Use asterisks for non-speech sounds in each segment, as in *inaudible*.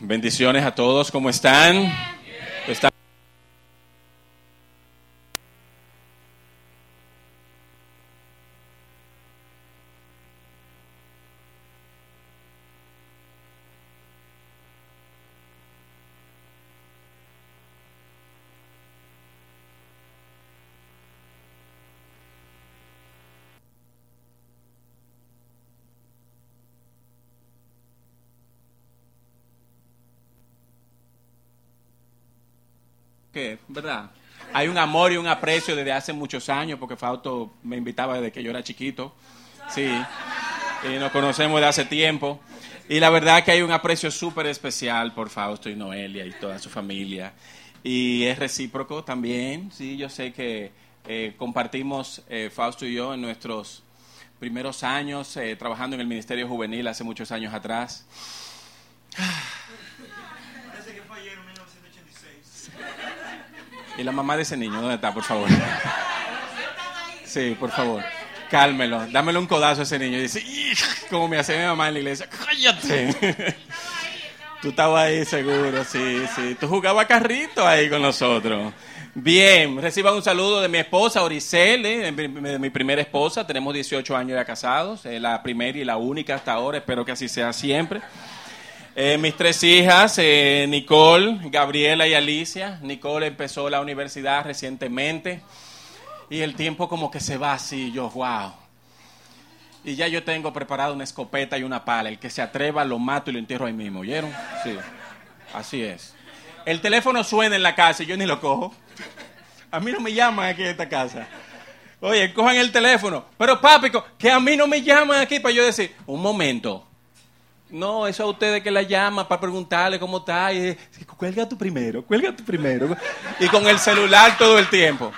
Bendiciones a todos, ¿cómo están? ¿Verdad? Hay un amor y un aprecio desde hace muchos años, porque Fausto me invitaba desde que yo era chiquito. Sí, y nos conocemos de hace tiempo. Y la verdad que hay un aprecio súper especial por Fausto y Noelia y toda su familia. Y es recíproco también, sí, yo sé que eh, compartimos eh, Fausto y yo en nuestros primeros años eh, trabajando en el Ministerio Juvenil hace muchos años atrás. ¿Y la mamá de ese niño dónde está, por favor? Sí, por favor. Cálmelo. Dámelo un codazo a ese niño. Y dice, como me hace mi mamá en la iglesia, cállate. Tú estabas ahí seguro, sí, sí. Tú jugabas carrito ahí con nosotros. Bien, reciban un saludo de mi esposa Oricele, de mi primera esposa. Tenemos 18 años ya casados, la primera y la única hasta ahora. Espero que así sea siempre. Eh, mis tres hijas, eh, Nicole, Gabriela y Alicia. Nicole empezó la universidad recientemente y el tiempo como que se va así, yo, wow. Y ya yo tengo preparado una escopeta y una pala. El que se atreva lo mato y lo entierro ahí mismo, ¿oyeron? Sí, así es. El teléfono suena en la casa y yo ni lo cojo. A mí no me llaman aquí en esta casa. Oye, cojan el teléfono. Pero papi, que a mí no me llaman aquí para yo decir, un momento, no, eso a ustedes que la llama para preguntarle cómo está. Y, cuelga tú primero, cuelga tú primero. Y con el celular todo el tiempo.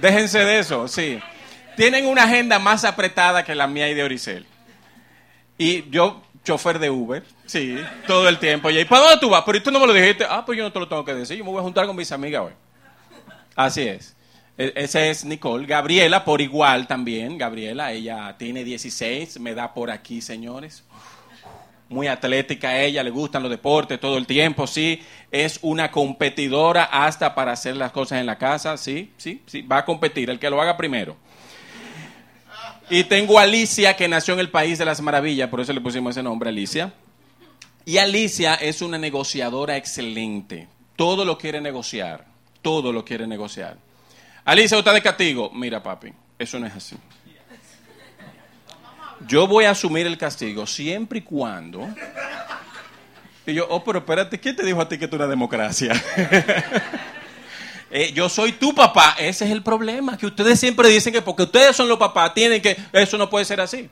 Déjense de eso, sí. Tienen una agenda más apretada que la mía y de Oricel. Y yo, chofer de Uber, sí, todo el tiempo. Y ¿para dónde tú vas? Pero tú no me lo dijiste. Ah, pues yo no te lo tengo que decir. Yo me voy a juntar con mis amigas hoy. Así es. E, esa es Nicole. Gabriela, por igual también. Gabriela, ella tiene 16, me da por aquí, señores muy atlética a ella, le gustan los deportes todo el tiempo, sí, es una competidora hasta para hacer las cosas en la casa, sí, sí, sí, va a competir, el que lo haga primero. Y tengo a Alicia, que nació en el País de las Maravillas, por eso le pusimos ese nombre, Alicia. Y Alicia es una negociadora excelente, todo lo quiere negociar, todo lo quiere negociar. Alicia, ¿usted de castigo? Mira, papi, eso no es así yo voy a asumir el castigo siempre y cuando... Y yo, oh, pero espérate, ¿quién te dijo a ti que tú eres democracia? *laughs* Eh, yo soy tu papá, ese es el problema, que ustedes siempre dicen que porque ustedes son los papás, tienen que, eso no puede ser así.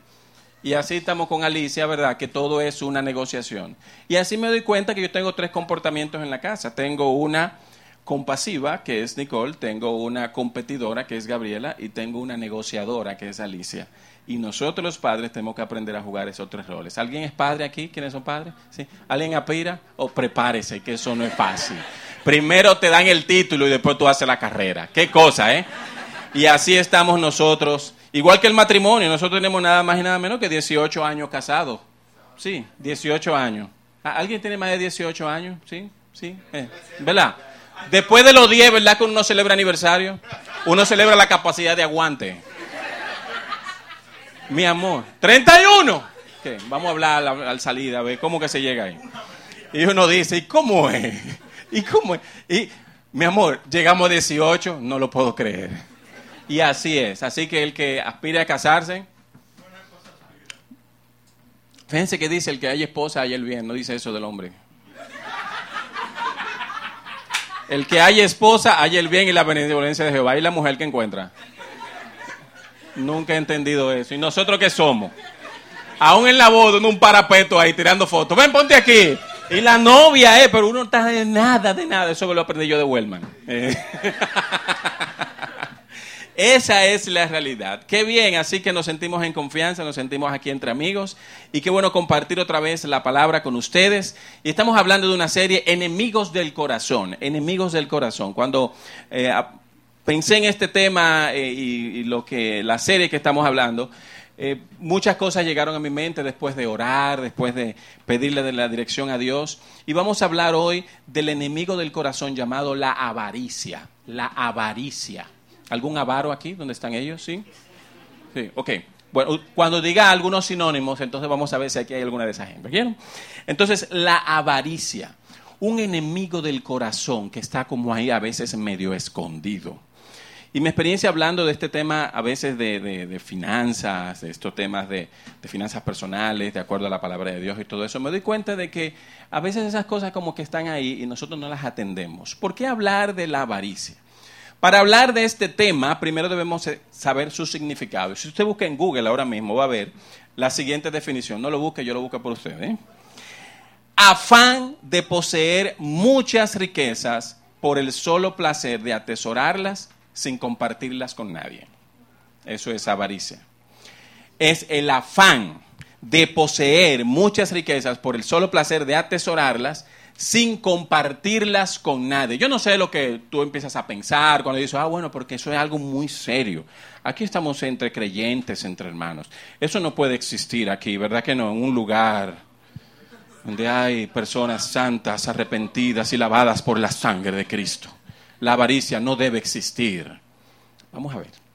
Y así estamos con Alicia, ¿verdad? Que todo es una negociación. Y así me doy cuenta que yo tengo tres comportamientos en la casa. Tengo una compasiva, que es Nicole, tengo una competidora, que es Gabriela, y tengo una negociadora, que es Alicia. Y nosotros los padres tenemos que aprender a jugar esos tres roles. ¿Alguien es padre aquí? ¿Quiénes son padres? ¿Sí? ¿Alguien aspira? O prepárese, que eso no es fácil. Primero te dan el título y después tú haces la carrera. Qué cosa, ¿eh? Y así estamos nosotros. Igual que el matrimonio, nosotros tenemos nada más y nada menos que 18 años casados. Sí, 18 años. ¿Alguien tiene más de 18 años? Sí, sí. Eh, ¿Verdad? Después de los 10, ¿verdad que uno celebra aniversario? Uno celebra la capacidad de aguante. Mi amor, 31. Vamos a hablar al, salida, a ver cómo que se llega ahí. Y uno dice, ¿y cómo es? *laughs* ¿Y cómo es? Y, mi amor, llegamos a 18, no lo puedo creer. Y así es. Así que el que aspire a casarse, fíjense que dice, el que haya esposa, haya el bien. No dice eso del hombre. El que haya esposa, haya el bien y la benevolencia de Jehová. ¿Y la mujer que encuentra? Nunca he entendido eso. ¿Y nosotros qué somos? Aún en la boda, en un parapeto ahí tirando fotos. Ven, ponte aquí. Y la novia, eh, pero uno está de nada, de nada. Eso lo aprendí yo de Wellman. Eh. *laughs* Esa es la realidad. Qué bien, así que nos sentimos en confianza, nos sentimos aquí entre amigos y qué bueno compartir otra vez la palabra con ustedes. Y estamos hablando de una serie Enemigos del Corazón, Enemigos del Corazón. Cuando eh, pensé en este tema eh, y, lo que la serie que estamos hablando, eh, muchas cosas llegaron a mi mente después de orar, después de pedirle la dirección a Dios. Y vamos a hablar hoy del enemigo del corazón llamado la avaricia. La avaricia. ¿Algún avaro aquí? ¿Dónde están ellos? ¿Sí? Sí, ok. Bueno, cuando diga algunos sinónimos, entonces vamos a ver si aquí hay alguna de esas gente. Entonces, la avaricia. Un enemigo del corazón que está como ahí a veces medio escondido. Y mi experiencia hablando de este tema a veces de, finanzas, de estos temas de, finanzas personales, de acuerdo a la palabra de Dios y todo eso, me doy cuenta de que a veces esas cosas como que están ahí y nosotros no las atendemos. ¿Por qué hablar de la avaricia? Para hablar de este tema, primero debemos saber su significado. Si usted busca en Google ahora mismo, va a ver la siguiente definición. No lo busque, yo lo busco por usted. ¿eh? Afán de poseer muchas riquezas por el solo placer de atesorarlas sin compartirlas con nadie. Eso es avaricia. Es el afán de poseer muchas riquezas por el solo placer de atesorarlas sin compartirlas con nadie. Yo no sé lo que tú empiezas a pensar cuando dices, ah, bueno, porque eso es algo muy serio. Aquí estamos entre creyentes, entre hermanos. Eso no puede existir aquí, ¿verdad que no? En un lugar donde hay personas santas, arrepentidas y lavadas por la sangre de Cristo. La avaricia no debe existir. Vamos a ver.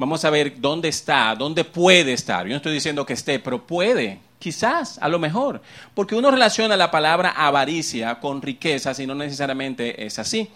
Vamos a ver dónde está, dónde puede estar. Yo no estoy diciendo que esté, pero puede, quizás, a lo mejor. Porque uno relaciona la palabra avaricia con riquezas y no necesariamente es así.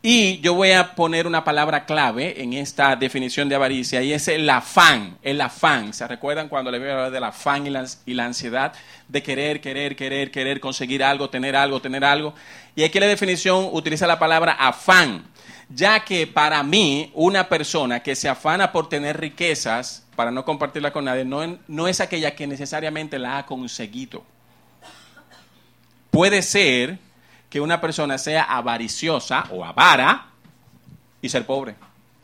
Y yo voy a poner una palabra clave en esta definición de avaricia y es el afán, el afán. ¿Se recuerdan cuando le voy a hablar del afán y la, ansiedad de querer, querer, querer, querer conseguir algo, tener algo, tener algo? Y aquí la definición utiliza la palabra afán, ya que para mí una persona que se afana por tener riquezas para no compartirla con nadie no, no es aquella que necesariamente la ha conseguido. Puede ser que una persona sea avariciosa o avara y ser pobre,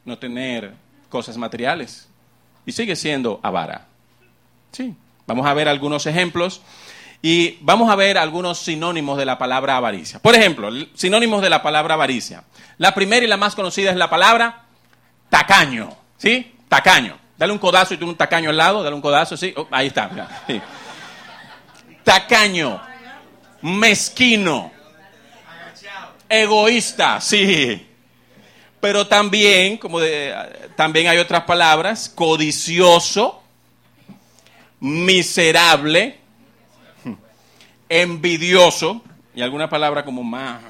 no tener cosas materiales. Y sigue siendo avara. Sí. Vamos a ver algunos ejemplos y vamos a ver algunos sinónimos de la palabra avaricia. Por ejemplo, sinónimos de la palabra avaricia. La primera y la más conocida es la palabra tacaño. ¿Sí? Tacaño. Dale un codazo y tú un tacaño al lado, dale un codazo, sí. Oh, ahí está. Tacaño. Mezquino egoísta, sí. Pero también, como también hay otras palabras, codicioso, miserable, envidioso, y alguna palabra como más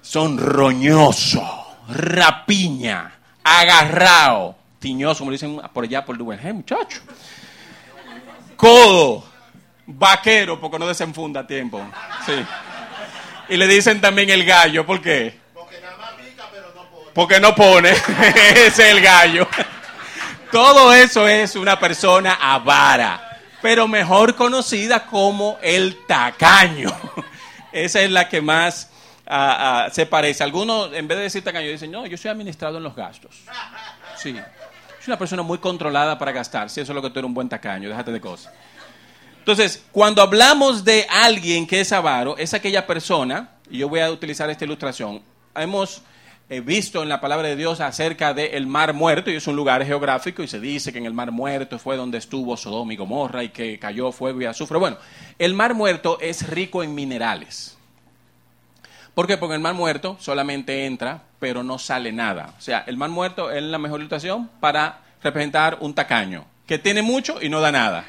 sonroñoso, rapiña, agarrado, tiñoso, como dicen por allá por Duvel, muchacho. Codo, vaquero, porque no desenfunda a tiempo. Sí. Y le dicen también el gallo, ¿por qué? Porque nada más pica, pero no pone. Porque no pone, *laughs* ese es el gallo. Todo eso es una persona avara, pero mejor conocida como el tacaño. *laughs* Esa es la que más ah, se parece. Algunos, en vez de decir tacaño, dicen, no, yo soy administrado en los gastos. Sí. Soy una persona muy controlada para gastar. Si eso es lo que tú eres un buen tacaño, déjate de cosas. Entonces, cuando hablamos de alguien que es avaro, es aquella persona, y yo voy a utilizar esta ilustración, hemos eh, visto en la palabra de Dios acerca del mar muerto, y es un lugar geográfico, y se dice que en el mar muerto fue donde estuvo Sodoma y Gomorra y que cayó fuego y azufre. Bueno, el mar muerto es rico en minerales. ¿Por qué? Porque el mar muerto solamente entra, pero no sale nada. O sea, el mar muerto es la mejor ilustración para representar un tacaño, que tiene mucho y no da nada.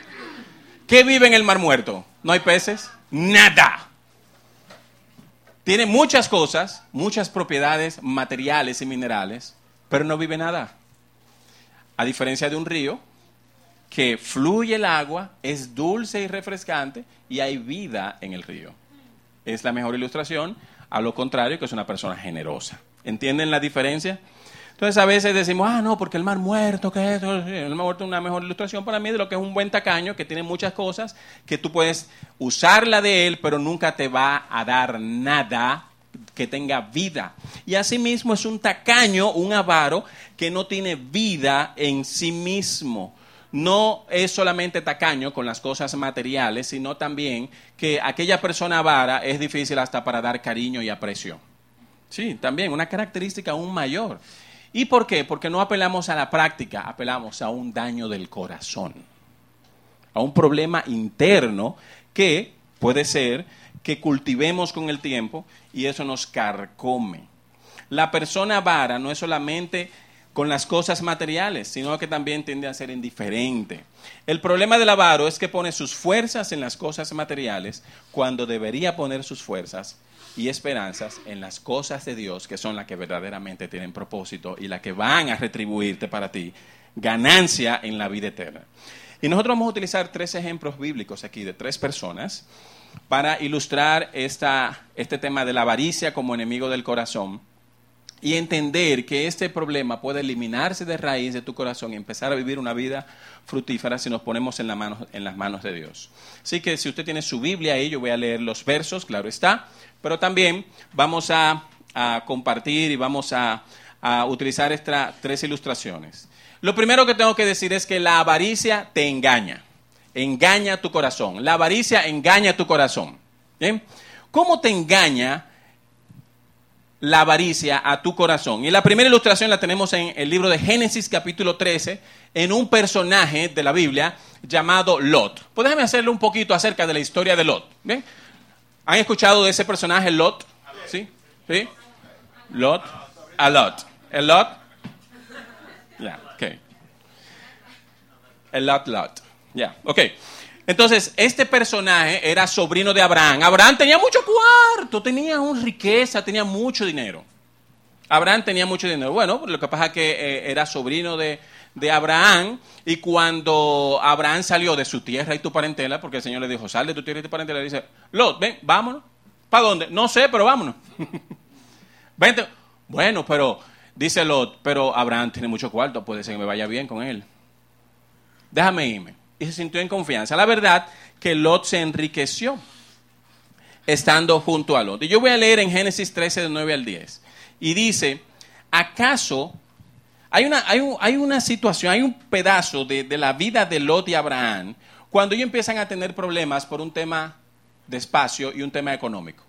¿Qué vive en el Mar Muerto? ¿No hay peces? Nada. Tiene muchas cosas, muchas propiedades materiales y minerales, pero no vive nada. A diferencia de un río, que fluye el agua, es dulce y refrescante y hay vida en el río. Es la mejor ilustración, a lo contrario que es una persona generosa. ¿Entienden la diferencia? Entonces a veces decimos, ah, no, porque el mar muerto, que es el mar muerto es una mejor ilustración para mí de lo que es un buen tacaño, que tiene muchas cosas, que tú puedes usarla de él, pero nunca te va a dar nada que tenga vida. Y asimismo es un tacaño, un avaro, que no tiene vida en sí mismo. No es solamente tacaño con las cosas materiales, sino también que aquella persona avara es difícil hasta para dar cariño y aprecio. Sí, también una característica aún mayor. ¿Y por qué? Porque no apelamos a la práctica, apelamos a un daño del corazón, a un problema interno que puede ser que cultivemos con el tiempo y eso nos carcome. La persona vara no es solamente con las cosas materiales, sino que también tiende a ser indiferente. El problema del avaro es que pone sus fuerzas en las cosas materiales cuando debería poner sus fuerzas y esperanzas en las cosas de Dios, que son las que verdaderamente tienen propósito y las que van a retribuirte para ti ganancia en la vida eterna. Y nosotros vamos a utilizar tres ejemplos bíblicos aquí de tres personas para ilustrar esta, este tema de la avaricia como enemigo del corazón y entender que este problema puede eliminarse de raíz de tu corazón y empezar a vivir una vida fructífera si nos ponemos en, la en las manos de Dios. Así que si usted tiene su Biblia ahí, yo voy a leer los versos, claro está, pero también vamos a, compartir y vamos a, utilizar estas tres ilustraciones. Lo primero que tengo que decir es que la avaricia te engaña, engaña tu corazón. La avaricia engaña tu corazón. ¿Cómo te engaña la avaricia a tu corazón. Y la primera ilustración la tenemos en el libro de Génesis capítulo 13, en un personaje de la Biblia llamado Lot. Pues déjame hacerle un poquito acerca de la historia de Lot. ¿Bien? ¿Han escuchado de ese personaje Lot? ¿Sí? ¿Sí? Lot. A Lot. ¿El Lot? Ya, ok. El Lot Lot. Ya, ok. Entonces, este personaje era sobrino de Abraham. Abraham tenía mucho cuarto, tenía una riqueza, tenía mucho dinero. Abraham tenía mucho dinero. Bueno, lo que pasa es que eh, era sobrino de, Abraham y cuando Abraham salió de su tierra y tu parentela, porque el Señor le dijo, sal de tu tierra y tu parentela, le dice, Lot, ven, vámonos. ¿Para dónde? No sé, pero vámonos. *laughs* Vente. Bueno, pero dice Lot, pero Abraham tiene mucho cuarto, puede ser que me vaya bien con él. Déjame irme y se sintió en confianza. La verdad que Lot se enriqueció estando junto a Lot. Y yo voy a leer en Génesis 13, de 9 al 10. Y dice, ¿acaso hay una, hay, hay una situación, hay un pedazo de, de, la vida de Lot y Abraham cuando ellos empiezan a tener problemas por un tema de espacio y un tema económico?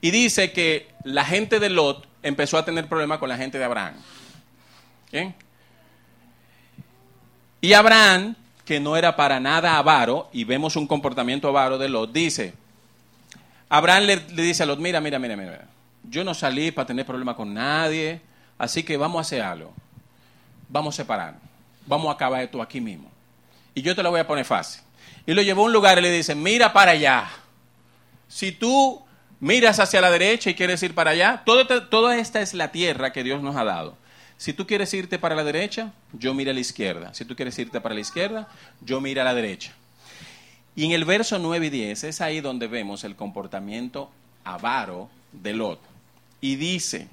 Y dice que la gente de Lot empezó a tener problemas con la gente de Abraham. ¿Bien? Y Abraham que no era para nada avaro, y vemos un comportamiento avaro de Lot, dice, Abraham le, dice a Lot, mira, mira, mira, mira, yo no salí para tener problemas con nadie, así que vamos a hacer algo, vamos a separarnos, vamos a acabar esto aquí mismo. Y yo te lo voy a poner fácil. Y lo llevó a un lugar y le dice, mira para allá. Si tú miras hacia la derecha y quieres ir para allá, toda esta es la tierra que Dios nos ha dado. Si tú quieres irte para la derecha, yo miro a la izquierda. Si tú quieres irte para la izquierda, yo miro a la derecha. Y en el verso 9 y 10 es ahí donde vemos el comportamiento avaro de Lot. Y dice,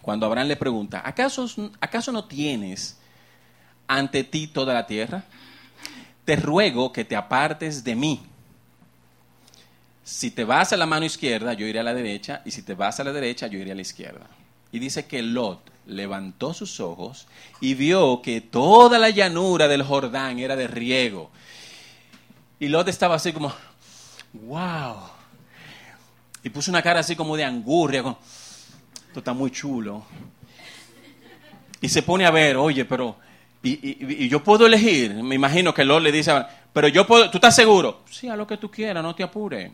cuando Abraham le pregunta, ¿acaso, ¿acaso no tienes ante ti toda la tierra? Te ruego que te apartes de mí. Si te vas a la mano izquierda, yo iré a la derecha, y si te vas a la derecha, yo iré a la izquierda. Y dice que Lot levantó sus ojos y vio que toda la llanura del Jordán era de riego. Y Lot estaba así como, wow. Y puso una cara así como de angurria, esto está muy chulo. Y se pone a ver, oye, pero, y, yo puedo elegir. Me imagino que Lot le dice, pero yo puedo, ¿tú estás seguro? Sí, a lo que tú quieras, no te apures.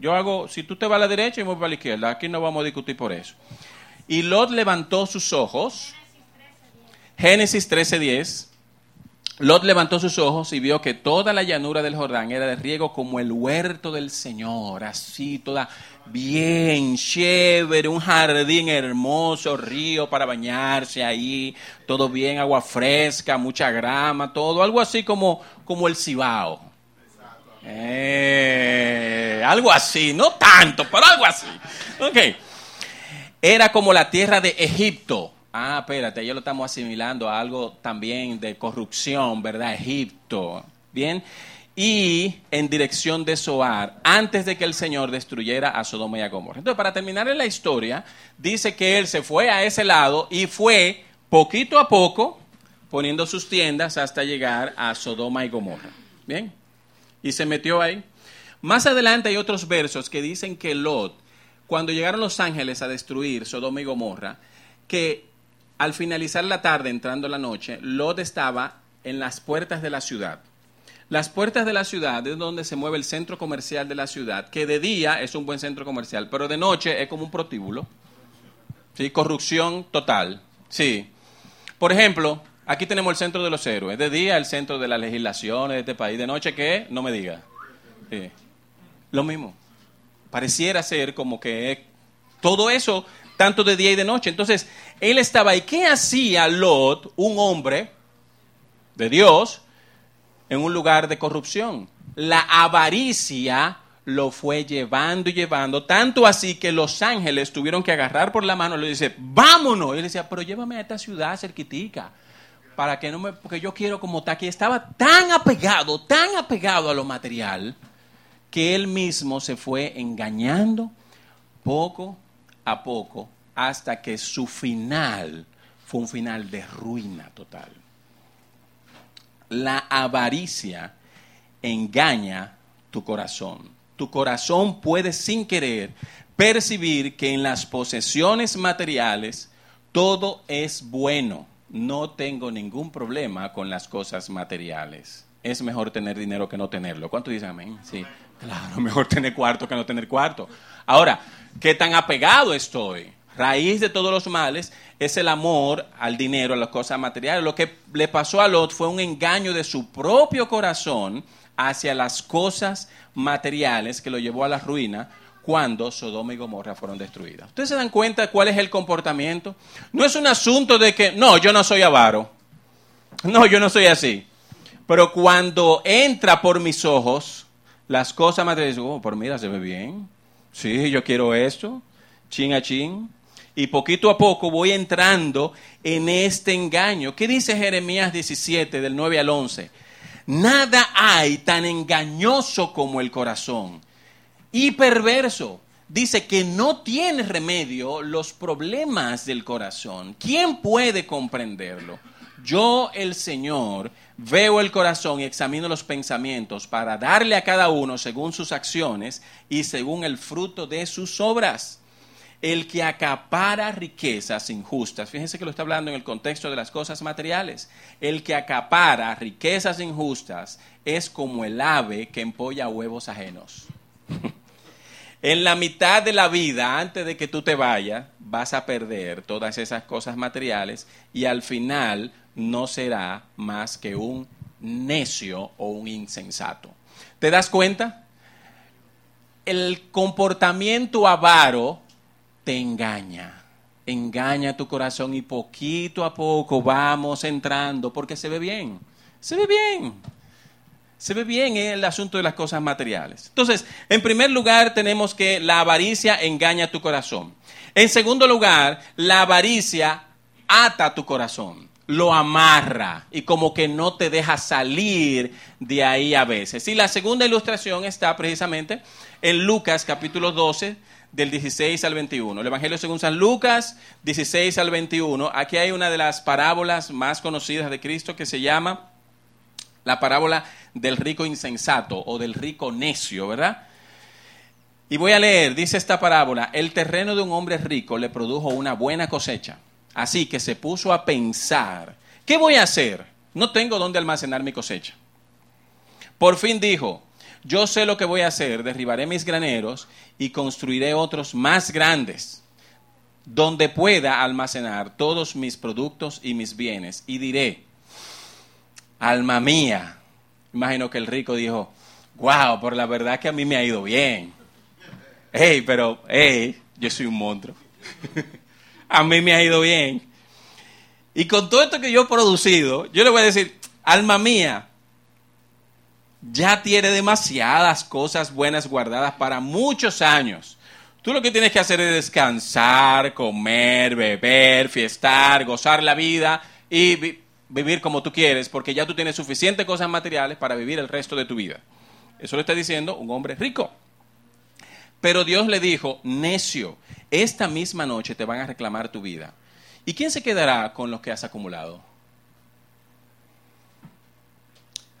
Yo hago, si tú te vas a la derecha y voy a la izquierda, aquí no vamos a discutir por eso. Y Lot levantó sus ojos. Génesis 13:10. Lot levantó sus ojos y vio que toda la llanura del Jordán era de riego como el huerto del Señor, así toda bien chévere, un jardín hermoso, río para bañarse ahí, todo bien, agua fresca, mucha grama, todo, algo así como, como el Cibao. Eh, algo así, no tanto, pero algo así. Okay era como la tierra de Egipto. Ah, espérate, ya lo estamos asimilando a algo también de corrupción, ¿verdad? Egipto. Bien. Y en dirección de Zoar, antes de que el Señor destruyera a Sodoma y a Gomorra. Entonces, para terminar en la historia, dice que él se fue a ese lado y fue poquito a poco poniendo sus tiendas hasta llegar a Sodoma y Gomorra. Bien. Y se metió ahí. Más adelante hay otros versos que dicen que Lot cuando llegaron los ángeles a destruir Sodoma y Gomorra, que al finalizar la tarde, entrando la noche, Lot estaba en las puertas de la ciudad. Las puertas de la ciudad es donde se mueve el centro comercial de la ciudad, que de día es un buen centro comercial, pero de noche es como un protíbulo. ¿Sí? Corrupción total. Sí. Por ejemplo, aquí tenemos el centro de los héroes. De día el centro de las legislaciones de este país. De noche, ¿qué? No me diga. Sí. Lo mismo. Pareciera ser como que todo eso, tanto de día y de noche. Entonces, él estaba ahí. ¿Qué hacía Lot, un hombre de Dios, en un lugar de corrupción? La avaricia lo fue llevando y llevando, tanto así que los ángeles tuvieron que agarrar por la mano y le dice, vámonos. Y él decía, pero llévame a esta ciudad cerquitica, para que no me, porque yo quiero como está aquí. Estaba tan apegado, tan apegado a lo material, que él mismo se fue engañando poco a poco hasta que su final fue un final de ruina total. La avaricia engaña tu corazón. Tu corazón puede sin querer percibir que en las posesiones materiales todo es bueno. No tengo ningún problema con las cosas materiales. Es mejor tener dinero que no tenerlo. ¿Cuánto dicen amén? Sí. Claro, *laughs* mejor tener cuarto que no tener cuarto. Ahora, ¿qué tan apegado estoy? Raíz de todos los males es el amor al dinero, a las cosas materiales. Lo que le pasó a Lot fue un engaño de su propio corazón hacia las cosas materiales que lo llevó a la ruina cuando Sodoma y Gomorra fueron destruidas. ¿Ustedes se dan cuenta cuál es el comportamiento? No es un asunto de que, no, yo no soy avaro. No, yo no soy así. Pero cuando entra por mis ojos las cosas materiales, oh, por mira, se ve bien. Sí, yo quiero esto, chin a chin. Y poquito a poco voy entrando en este engaño. ¿Qué dice Jeremías 17, del 9 al 11? Nada hay tan engañoso como el corazón y perverso. Dice que no tiene remedio los problemas del corazón. ¿Quién puede comprenderlo? Yo, el Señor, veo el corazón y examino los pensamientos para darle a cada uno según sus acciones y según el fruto de sus obras. El que acapara riquezas injustas, fíjense que lo está hablando en el contexto de las cosas materiales, el que acapara riquezas injustas es como el ave que empolla huevos ajenos. *laughs* en la mitad de la vida, antes de que tú te vayas, vas a perder todas esas cosas materiales y al final no será más que un necio o un insensato. ¿Te das cuenta? El comportamiento avaro te engaña, engaña tu corazón y poquito a poco vamos entrando porque se ve bien, se ve bien. Se ve bien en el asunto de las cosas materiales. Entonces, en primer lugar tenemos que la avaricia engaña tu corazón. En segundo lugar, la avaricia ata tu corazón lo amarra y como que no te deja salir de ahí a veces. Y la segunda ilustración está precisamente en Lucas capítulo 12 del 16 al 21. El Evangelio según San Lucas 16 al 21. Aquí hay una de las parábolas más conocidas de Cristo que se llama la parábola del rico insensato o del rico necio, ¿verdad? Y voy a leer, dice esta parábola, el terreno de un hombre rico le produjo una buena cosecha. Así que se puso a pensar, ¿qué voy a hacer? No tengo dónde almacenar mi cosecha. Por fin dijo, yo sé lo que voy a hacer, derribaré mis graneros y construiré otros más grandes, donde pueda almacenar todos mis productos y mis bienes. Y diré, alma mía, imagino que el rico dijo, wow, por la verdad que a mí me ha ido bien. Hey, pero, hey, yo soy un monstruo. *laughs* *laughs* a mí me ha ido bien. Y con todo esto que yo he producido, yo le voy a decir, alma mía, ya tiene demasiadas cosas buenas guardadas para muchos años. Tú lo que tienes que hacer es descansar, comer, beber, fiestar, gozar la vida y vivir como tú quieres, porque ya tú tienes suficientes cosas materiales para vivir el resto de tu vida. Eso lo está diciendo un hombre rico. Pero Dios le dijo, necio, esta misma noche te van a reclamar tu vida. ¿Y quién se quedará con lo que has acumulado?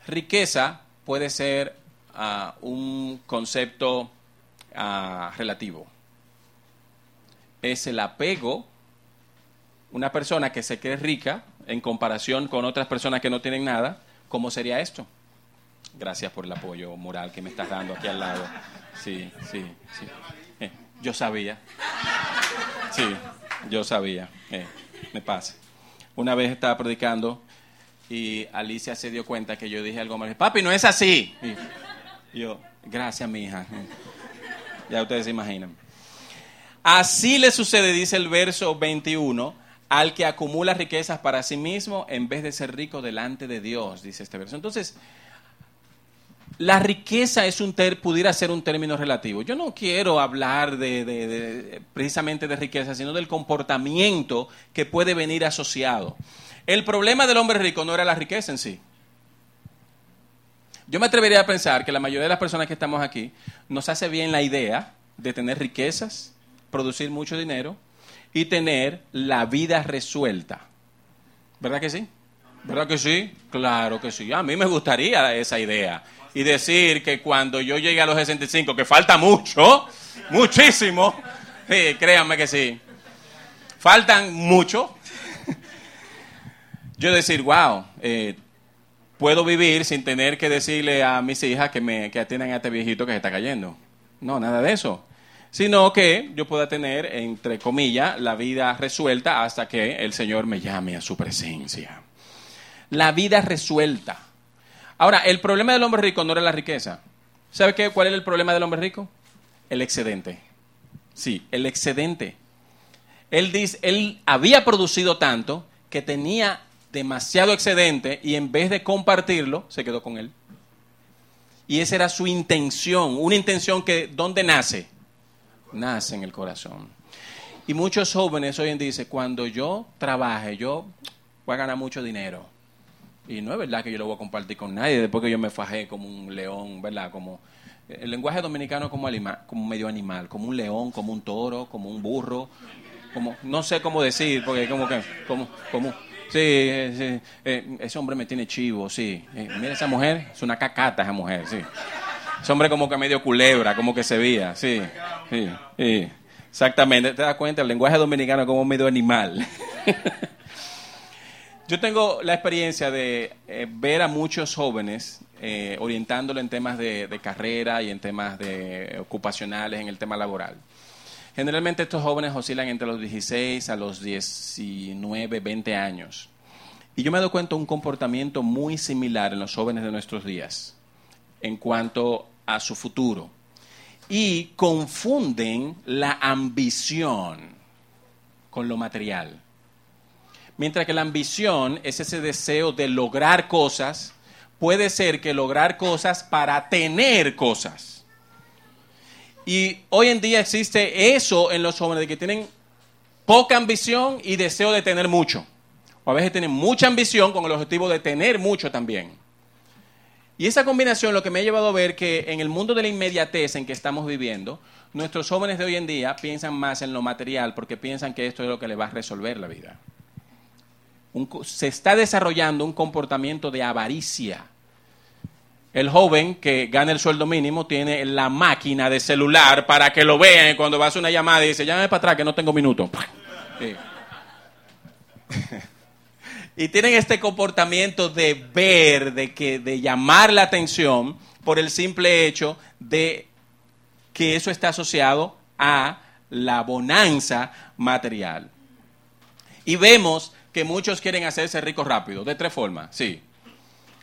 Riqueza puede ser ah, un concepto ah, relativo. Es el apego una persona que se cree rica en comparación con otras personas que no tienen nada, ¿cómo sería esto? Gracias por el apoyo moral que me estás dando aquí al lado. Sí, sí, sí. Yo sabía. Sí, yo sabía. Eh, me pasa. Una vez estaba predicando y Alicia se dio cuenta que yo dije algo mal. Papi, no es así. Y yo, gracias, mi hija. Ya ustedes se imaginan. Así le sucede, dice el verso 21, al que acumula riquezas para sí mismo en vez de ser rico delante de Dios, dice este verso. Entonces, la riqueza es un pudiera ser un término relativo. Yo no quiero hablar de, precisamente de riqueza, sino del comportamiento que puede venir asociado. El problema del hombre rico no era la riqueza en sí. Yo me atrevería a pensar que la mayoría de las personas que estamos aquí nos hace bien la idea de tener riquezas, producir mucho dinero y tener la vida resuelta. ¿Verdad que sí? ¿Verdad que sí? Claro que sí. A mí me gustaría esa idea. Y decir que cuando yo llegue a los 65, que falta mucho, muchísimo, créanme que sí, faltan mucho, yo decir, wow, eh, puedo vivir sin tener que decirle a mis hijas que, me, que atiendan a este viejito que se está cayendo. No, nada de eso sino que yo pueda tener, entre comillas, la vida resuelta hasta que el Señor me llame a su presencia. La vida resuelta. Ahora, el problema del hombre rico no era la riqueza. ¿Sabe qué? cuál era el problema del hombre rico? El excedente. Sí, el excedente. Él, dice, él había producido tanto que tenía demasiado excedente y en vez de compartirlo, se quedó con él. Y esa era su intención, una intención que, ¿dónde nace? nace en el corazón. Y muchos jóvenes hoy en día dicen, cuando yo trabaje, yo voy a ganar mucho dinero. Y no es verdad que yo lo voy a compartir con nadie, después que yo me fajé como un león, ¿verdad? Como el lenguaje dominicano como, como medio animal, como un león, como un toro, como un burro, como no sé cómo decir, porque como que como como sí, eh, ese hombre me tiene chivo, sí. Eh, mira esa mujer, es una cacata esa mujer, sí. Ese hombre como que medio culebra, como que se veía, sí, sí, Exactamente, te das cuenta, el lenguaje dominicano como medio animal. *laughs* Yo tengo la experiencia de eh, ver a muchos jóvenes eh, orientándolo en temas de, carrera y en temas de ocupacionales, en el tema laboral. Generalmente estos jóvenes oscilan entre los 16 a los 19, 20 años. Y yo me doy cuenta de un comportamiento muy similar en los jóvenes de nuestros días en cuanto a su futuro. Y confunden la ambición con lo material. Mientras que la ambición es ese deseo de lograr cosas, puede ser que lograr cosas para tener cosas. Y hoy en día existe eso en los jóvenes, de que tienen poca ambición y deseo de tener mucho. O a veces tienen mucha ambición con el objetivo de tener mucho también. Y esa combinación lo que me ha llevado a ver que en el mundo de la inmediatez en que estamos viviendo, nuestros jóvenes de hoy en día piensan más en lo material porque piensan que esto es lo que les va a resolver la vida. Se está desarrollando un comportamiento de avaricia. El joven que gana el sueldo mínimo tiene la máquina de celular para que lo vean cuando va a una llamada y dice, llámame para atrás que no tengo minuto. *laughs* y tienen este comportamiento de ver, de, que, de llamar la atención por el simple hecho de que eso está asociado a la bonanza material. Y vemos que muchos quieren hacerse ricos rápido, de tres formas, sí.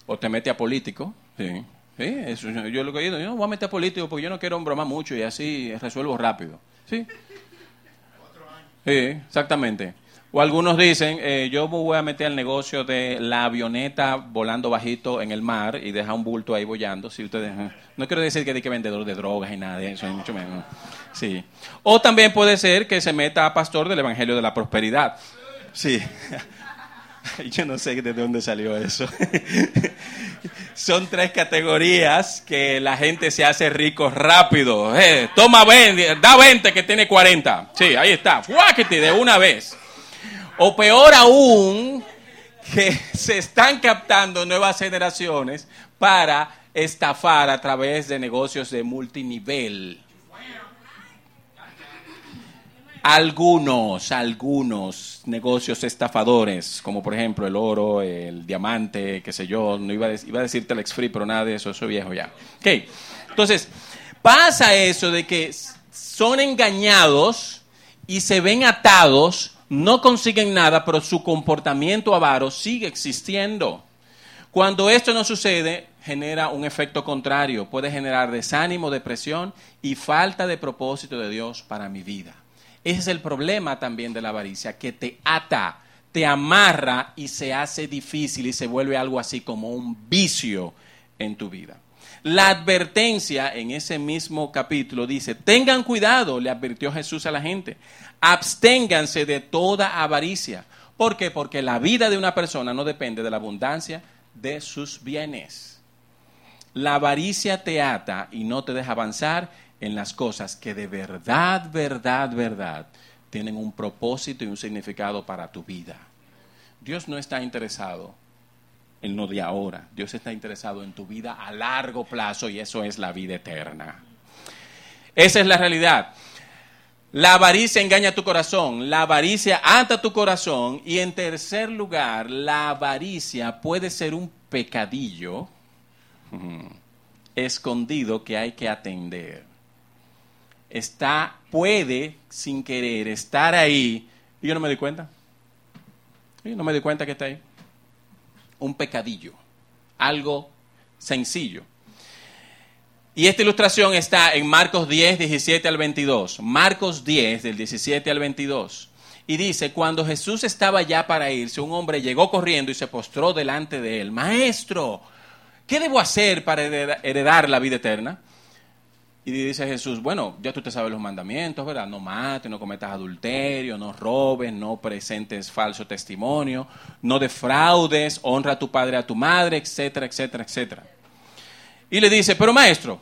O te mete a político, sí. eso, yo lo que digo, yo voy a meter a político porque yo no quiero bromar mucho y así resuelvo rápido, sí. Sí, exactamente. O algunos dicen, eh, yo me voy a meter al negocio de la avioneta volando bajito en el mar y dejar un bulto ahí bollando. Si ustedes, no quiero decir que que vendedor de drogas y nada de eso, mucho menos. Sí. O también puede ser que se meta a pastor del Evangelio de la Prosperidad. Sí. *laughs* Yo no sé de dónde salió eso. *laughs* Son tres categorías que la gente se hace rico rápido. Eh, toma 20, da 20 que tiene 40. Sí, ahí está. Fuáquete de una vez. O peor aún, que *laughs* se están captando nuevas generaciones para estafar a través de negocios de multinivel. Algunos, algunos negocios estafadores, como por ejemplo el oro, el diamante, qué sé yo, no iba a, iba a decir Telex Free, pero nada de eso, eso viejo ya. Ok, entonces, pasa eso de que son engañados y se ven atados, no consiguen nada, pero su comportamiento avaro sigue existiendo. Cuando esto no sucede, genera un efecto contrario, puede generar desánimo, depresión y falta de propósito de Dios para mi vida. Ese es el problema también de la avaricia, que te ata, te amarra y se hace difícil y se vuelve algo así como un vicio en tu vida. La advertencia en ese mismo capítulo dice, tengan cuidado, le advirtió Jesús a la gente, absténganse de toda avaricia. ¿Por qué? Porque la vida de una persona no depende de la abundancia de sus bienes. La avaricia te ata y no te deja avanzar en las cosas que de verdad, verdad, verdad tienen un propósito y un significado para tu vida. Dios no está interesado en lo de ahora, Dios está interesado en tu vida a largo plazo y eso es la vida eterna. Esa es la realidad. La avaricia engaña tu corazón, la avaricia ata tu corazón y en tercer lugar, la avaricia puede ser un pecadillo *laughs* escondido que hay que atender está, puede, sin querer, estar ahí. Y yo no me di cuenta. Yo no me di cuenta que está ahí. Un pecadillo. Algo sencillo. Y esta ilustración está en Marcos 10, 17 al 22. Marcos 10, del 17 al 22. Y dice, cuando Jesús estaba ya para irse, un hombre llegó corriendo y se postró delante de él. Maestro, ¿qué debo hacer para heredar la vida eterna? Y dice Jesús, bueno, ya tú te sabes los mandamientos, ¿verdad? No mates, no cometas adulterio, no robes, no presentes falso testimonio, no defraudes, honra a tu padre, a tu madre, etcétera, etcétera, etcétera. Y le dice, pero maestro,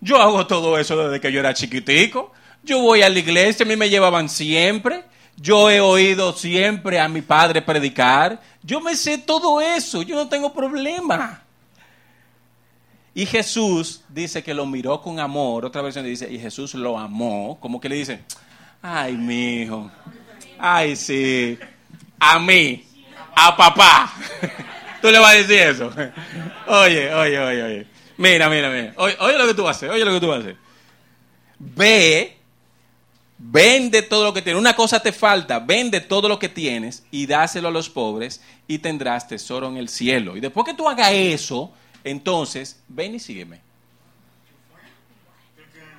yo hago todo eso desde que yo era chiquitico, yo voy a la iglesia, a mí me llevaban siempre, yo he oído siempre a mi padre predicar, yo me sé todo eso, yo no tengo problema. Y Jesús dice que lo miró con amor. Otra versión dice, y Jesús lo amó. Como que le dice, ay, mi hijo. Ay, sí. A mí. A papá. *laughs* Tú le vas a decir eso. *laughs* Oye, oye, oye, oye. Mira, mira, mira. Oye, oye lo que tú vas a hacer. Oye lo que tú vas a hacer. Ve. Vende todo lo que tienes. Una cosa te falta. Vende todo lo que tienes y dáselo a los pobres y tendrás tesoro en el cielo. Y después que tú hagas eso entonces, ven y sígueme.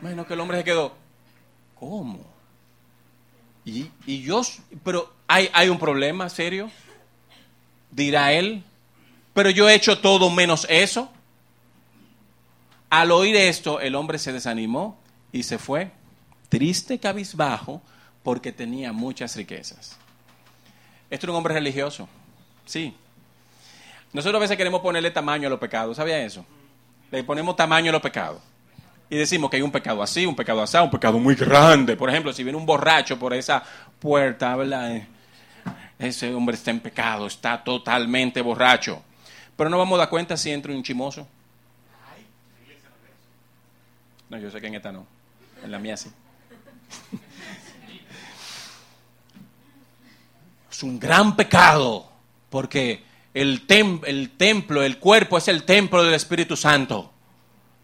Bueno, que el hombre se quedó. ¿Cómo? Y, yo, pero hay, hay un problema serio, dirá él, pero yo he hecho todo menos eso. Al oír esto, el hombre se desanimó y se fue, triste, cabizbajo, porque tenía muchas riquezas. Esto era un hombre religioso, sí, nosotros a veces queremos ponerle tamaño a los pecados, ¿sabía eso? Le ponemos tamaño a los pecados. Y decimos que hay un pecado así, un pecado así, un pecado muy grande. Por ejemplo, si viene un borracho por esa puerta, ¿verdad? Ese hombre está en pecado, está totalmente borracho. Pero no vamos a dar cuenta si entra un chimoso. No, yo sé que en esta no. En la mía sí. *laughs* es un gran pecado porque el, templo, el cuerpo es el templo del Espíritu Santo.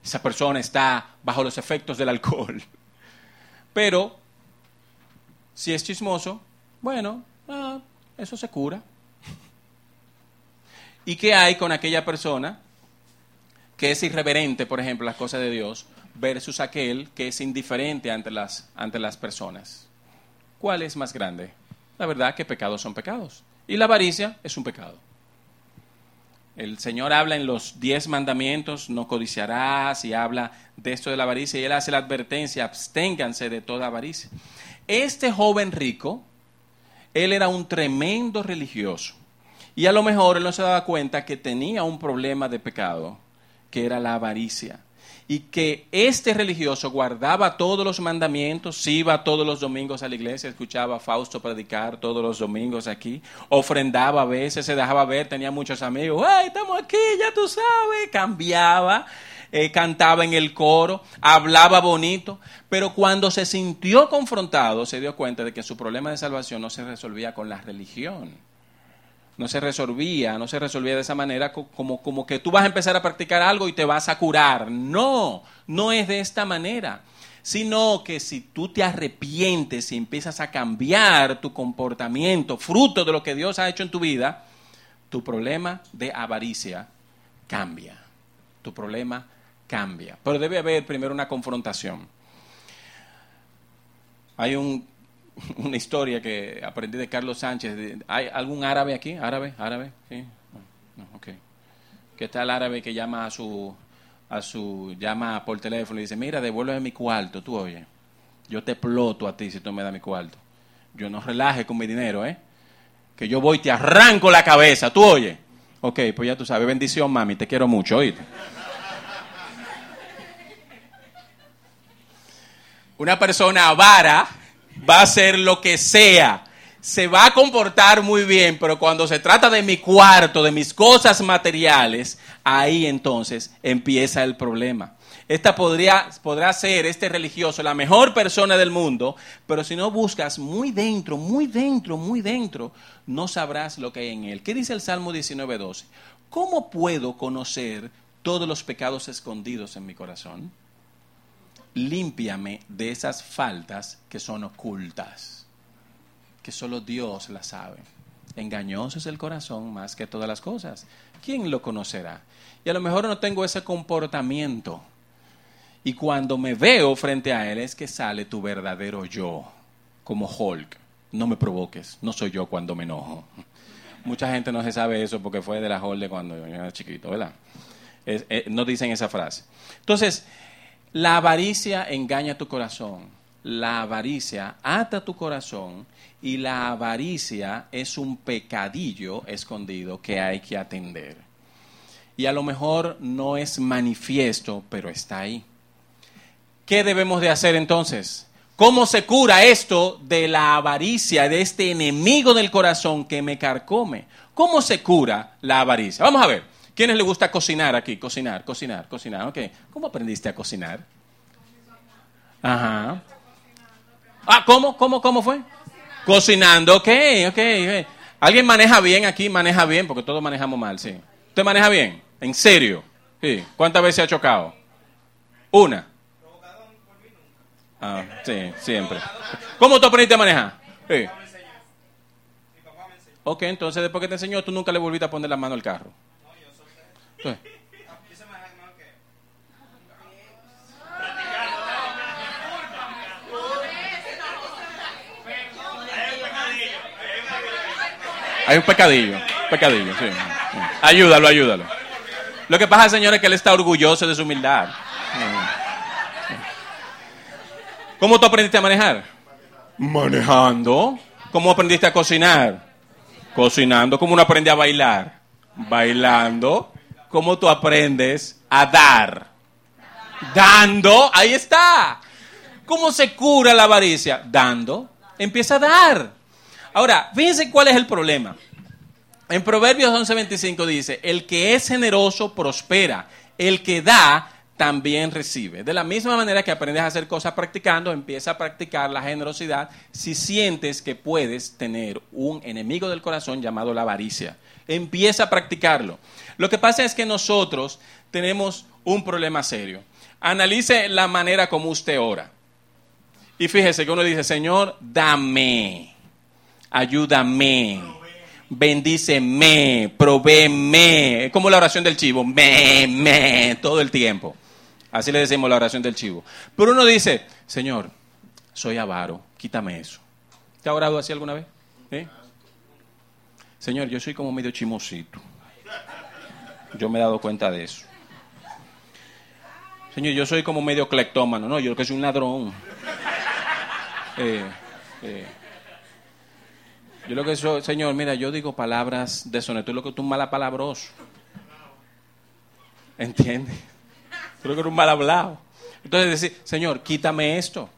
Esa persona está bajo los efectos del alcohol. Pero, si es chismoso, bueno, ah, eso se cura. *laughs* ¿Y qué hay con aquella persona que es irreverente, por ejemplo, las cosas de Dios, versus aquel que es indiferente ante las, ante las personas? ¿Cuál es más grande? La verdad que pecados son pecados. Y la avaricia es un pecado. El Señor habla en los diez mandamientos, no codiciarás, y habla de esto de la avaricia, y Él hace la advertencia, absténganse de toda avaricia. Este joven rico, él era un tremendo religioso, y a lo mejor él no se daba cuenta que tenía un problema de pecado, que era la avaricia y que este religioso guardaba todos los mandamientos, iba todos los domingos a la iglesia, escuchaba a Fausto predicar todos los domingos aquí, ofrendaba a veces, se dejaba ver, tenía muchos amigos, ¡ay, estamos aquí, ya tú sabes! Cambiaba eh, cantaba en el coro, hablaba bonito, pero cuando se sintió confrontado se dio cuenta de que su problema de salvación no se resolvía con la religión. No se resolvía, no se resolvía de esa manera como, como que tú vas a empezar a practicar algo y te vas a curar. No, no es de esta manera sino que si tú te arrepientes y empiezas a cambiar tu comportamiento, fruto de lo que Dios ha hecho en tu vida, tu problema de avaricia cambia. Tu problema cambia. Pero debe haber primero una confrontación. Hay *laughs* una historia que aprendí de Carlos Sánchez. ¿Hay algún árabe aquí? ¿Árabe? ¿Árabe? ¿Sí? No, ok. ¿Qué el árabe que llama a su a su llama por teléfono y dice, mira, devuélveme mi cuarto, tú oye, yo te exploto a ti si tú me das mi cuarto. Yo no relaje con mi dinero, ¿eh? Que yo voy y te arranco la cabeza, tú oye. Ok, pues ya tú sabes, bendición mami, te quiero mucho, oíste. Una persona avara va a hacer lo que sea se va a comportar muy bien, pero cuando se trata de mi cuarto, de mis cosas materiales, ahí entonces empieza el problema. Esta podría, podrá ser, este religioso, la mejor persona del mundo, pero si no buscas muy dentro, muy dentro, muy dentro, no sabrás lo que hay en él. ¿Qué dice el Salmo 19.12? ¿Cómo puedo conocer todos los pecados escondidos en mi corazón? Límpiame de esas faltas que son ocultas que solo Dios la sabe. Engañoso es el corazón más que todas las cosas. ¿Quién lo conocerá? Y a lo mejor no tengo ese comportamiento. Y cuando me veo frente a Él es que sale tu verdadero yo, como Hulk. No me provoques, no soy yo cuando me enojo. Mucha gente no se sabe eso porque fue de la Hulk cuando yo era chiquito, ¿verdad? Eh, no dicen esa frase. Entonces, la avaricia engaña tu corazón. La avaricia ata tu corazón y la avaricia es un pecadillo escondido que hay que atender. Y a lo mejor no es manifiesto, pero está ahí. ¿Qué debemos de hacer entonces? ¿Cómo se cura esto de la avaricia, de este enemigo del corazón que me carcome? ¿Cómo se cura la avaricia? Vamos a ver. ¿Quiénes le gusta cocinar aquí? Cocinar, cocinar, cocinar. Okay. ¿Cómo aprendiste a cocinar? Ajá. Ah, ¿cómo? ¿Cómo? ¿Cómo fue? Cocinando, ok, ok. ¿Alguien maneja bien aquí? Maneja bien, porque todos manejamos mal, sí. ¿Usted maneja bien? ¿En serio? Sí. ¿Cuántas veces ha chocado? Una. Ah, sí, siempre. ¿Cómo tú aprendiste a manejar? Sí. Ok, entonces después que te enseñó, tú nunca le volviste a poner la mano al carro. Hay un pecadillo, pecadillo, sí. Ayúdalo, ayúdalo. Lo que pasa, señor, es que él está orgulloso de su humildad. ¿Cómo tú aprendiste a manejar? Manejando. ¿Cómo aprendiste a cocinar? Cocinando. ¿Cómo uno aprende a bailar? Bailando. ¿Cómo tú aprendes a dar? Dando. Ahí está. ¿Cómo se cura la avaricia? Dando. Empieza a dar. Ahora, fíjense cuál es el problema. En Proverbios 11:25 dice, el que es generoso prospera, el que da también recibe. De la misma manera que aprendes a hacer cosas practicando, empieza a practicar la generosidad si sientes que puedes tener un enemigo del corazón llamado la avaricia. Empieza a practicarlo. Lo que pasa es que nosotros tenemos un problema serio. Analice la manera como usted ora. Y fíjese que uno dice, Señor, dame ayúdame, bendíceme, provéeme. Es como la oración del chivo, me, me, todo el tiempo. Así le decimos la oración del chivo. Pero uno dice, Señor, soy avaro, quítame eso. ¿Te ha orado así alguna vez? Señor, yo soy como medio chimosito. Yo me he dado cuenta de eso. Señor, yo soy como medio clectómano. No, yo que soy un ladrón. Eh, eh. Yo lo que soy, Señor, mira, yo digo palabras deshonestas, tú lo que tú un malapalabroso. ¿Entiendes? Creo que eres un mal hablado. Entonces decir, Señor, quítame esto.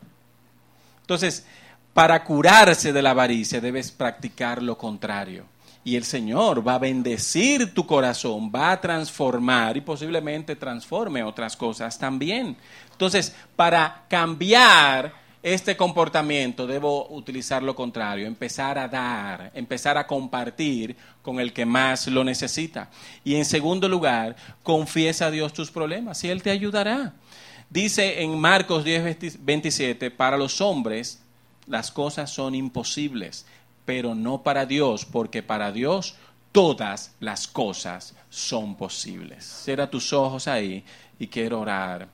Entonces, para curarse de la avaricia debes practicar lo contrario. Y el Señor va a bendecir tu corazón, va a transformar y posiblemente transforme otras cosas también. Entonces, para cambiar este comportamiento debo utilizar lo contrario, empezar a dar, empezar a compartir con el que más lo necesita. Y en segundo lugar, confiesa a Dios tus problemas y Él te ayudará. Dice en Marcos 10, 27, para los hombres las cosas son imposibles, pero no para Dios, porque para Dios todas las cosas son posibles. Cierra tus ojos ahí y quiero orar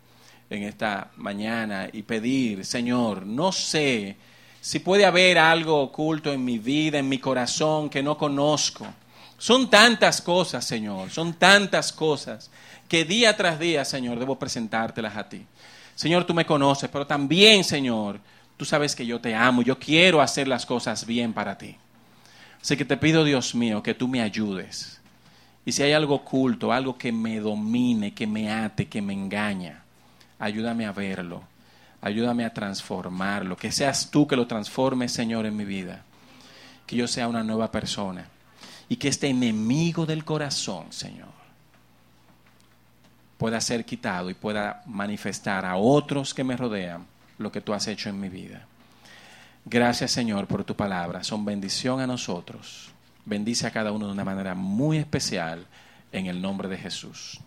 en esta mañana y pedir, Señor, no sé si puede haber algo oculto en mi vida, en mi corazón que no conozco. Son tantas cosas, Señor, son tantas cosas que día tras día, Señor, debo presentártelas a ti. Señor, tú me conoces, pero también, Señor, tú sabes que yo te amo, yo quiero hacer las cosas bien para ti. Así que te pido, Dios mío, que tú me ayudes. Y si hay algo oculto, algo que me domine, que me ate, que me engaña, ayúdame a verlo. Ayúdame a transformarlo. Que seas tú que lo transformes, Señor, en mi vida. Que yo sea una nueva persona. Y que este enemigo del corazón, Señor, pueda ser quitado y pueda manifestar a otros que me rodean lo que tú has hecho en mi vida. Gracias Señor por tu palabra. Son bendición a nosotros. Bendice a cada uno de una manera muy especial en el nombre de Jesús.